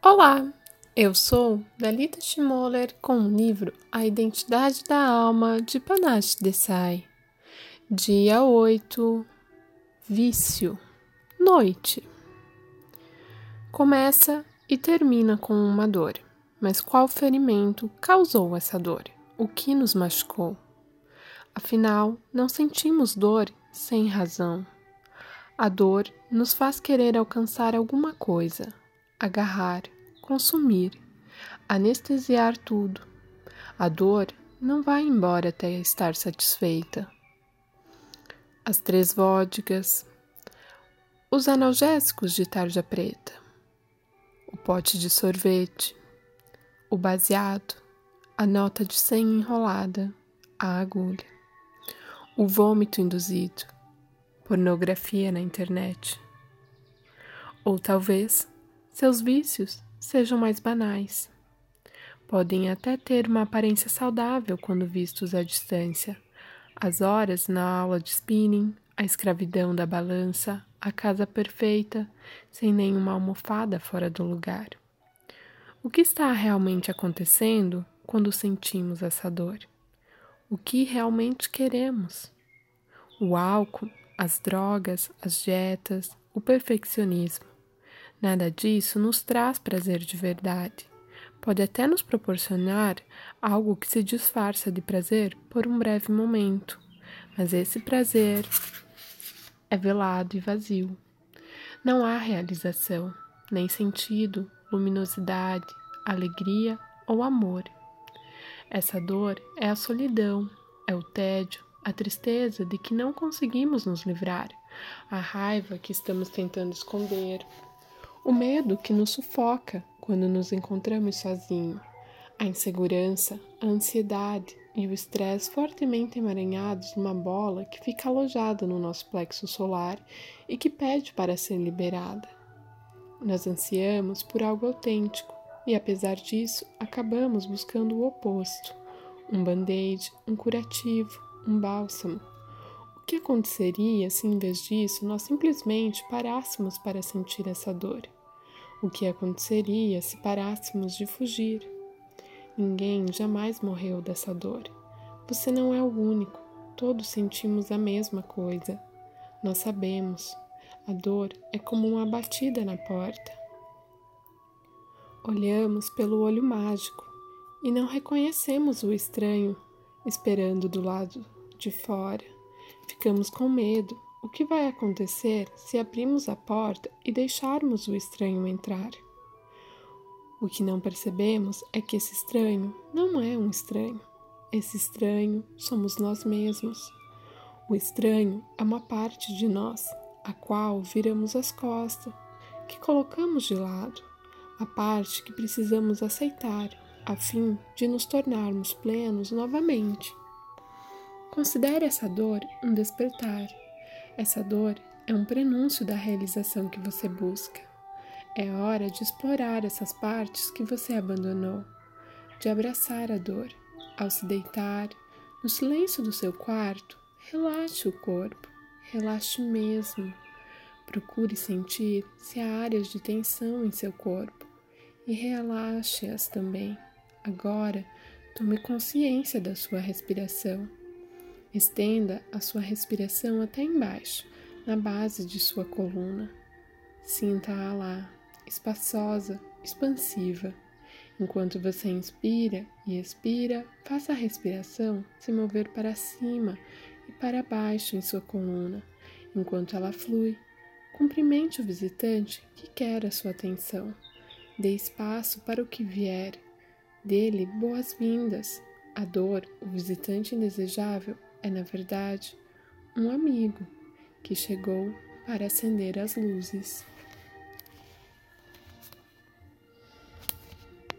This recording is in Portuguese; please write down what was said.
Olá, eu sou Dalita Schmoller com o livro A Identidade da Alma de Panache Desai. Dia 8 Vício Noite Começa e termina com uma dor. Mas qual ferimento causou essa dor? O que nos machucou? Afinal, não sentimos dor sem razão. A dor nos faz querer alcançar alguma coisa agarrar, consumir, anestesiar tudo. A dor não vai embora até estar satisfeita. As três vodkas, os analgésicos de tarja preta, o pote de sorvete, o baseado, a nota de senha enrolada, a agulha, o vômito induzido, pornografia na internet. Ou talvez seus vícios sejam mais banais. Podem até ter uma aparência saudável quando vistos à distância. As horas na aula de spinning, a escravidão da balança, a casa perfeita, sem nenhuma almofada fora do lugar. O que está realmente acontecendo quando sentimos essa dor? O que realmente queremos? O álcool, as drogas, as dietas, o perfeccionismo. Nada disso nos traz prazer de verdade. Pode até nos proporcionar algo que se disfarça de prazer por um breve momento, mas esse prazer é velado e vazio. Não há realização, nem sentido, luminosidade, alegria ou amor. Essa dor é a solidão, é o tédio, a tristeza de que não conseguimos nos livrar, a raiva que estamos tentando esconder, o medo que nos sufoca quando nos encontramos sozinhos, a insegurança, a ansiedade e o estresse fortemente emaranhados numa bola que fica alojada no nosso plexo solar e que pede para ser liberada. Nós ansiamos por algo autêntico e, apesar disso, acabamos buscando o oposto: um band-aid, um curativo, um bálsamo. O que aconteceria se, em vez disso, nós simplesmente parássemos para sentir essa dor? O que aconteceria se parássemos de fugir? Ninguém jamais morreu dessa dor. Você não é o único. Todos sentimos a mesma coisa. Nós sabemos. A dor é como uma batida na porta. Olhamos pelo olho mágico e não reconhecemos o estranho esperando do lado de fora. Ficamos com medo o que vai acontecer se abrirmos a porta e deixarmos o estranho entrar? O que não percebemos é que esse estranho não é um estranho. Esse estranho somos nós mesmos. O estranho é uma parte de nós, a qual viramos as costas, que colocamos de lado, a parte que precisamos aceitar, a fim de nos tornarmos plenos novamente. Considere essa dor um despertar essa dor é um prenúncio da realização que você busca. É hora de explorar essas partes que você abandonou, de abraçar a dor. Ao se deitar, no silêncio do seu quarto, relaxe o corpo, relaxe mesmo. Procure sentir se há áreas de tensão em seu corpo e relaxe-as também. Agora, tome consciência da sua respiração. Estenda a sua respiração até embaixo, na base de sua coluna. Sinta-a lá, espaçosa, expansiva. Enquanto você inspira e expira, faça a respiração se mover para cima e para baixo em sua coluna, enquanto ela flui. Cumprimente o visitante que quer a sua atenção. Dê espaço para o que vier. Dê-lhe boas-vindas. A dor, o visitante indesejável, é, na verdade, um amigo que chegou para acender as luzes.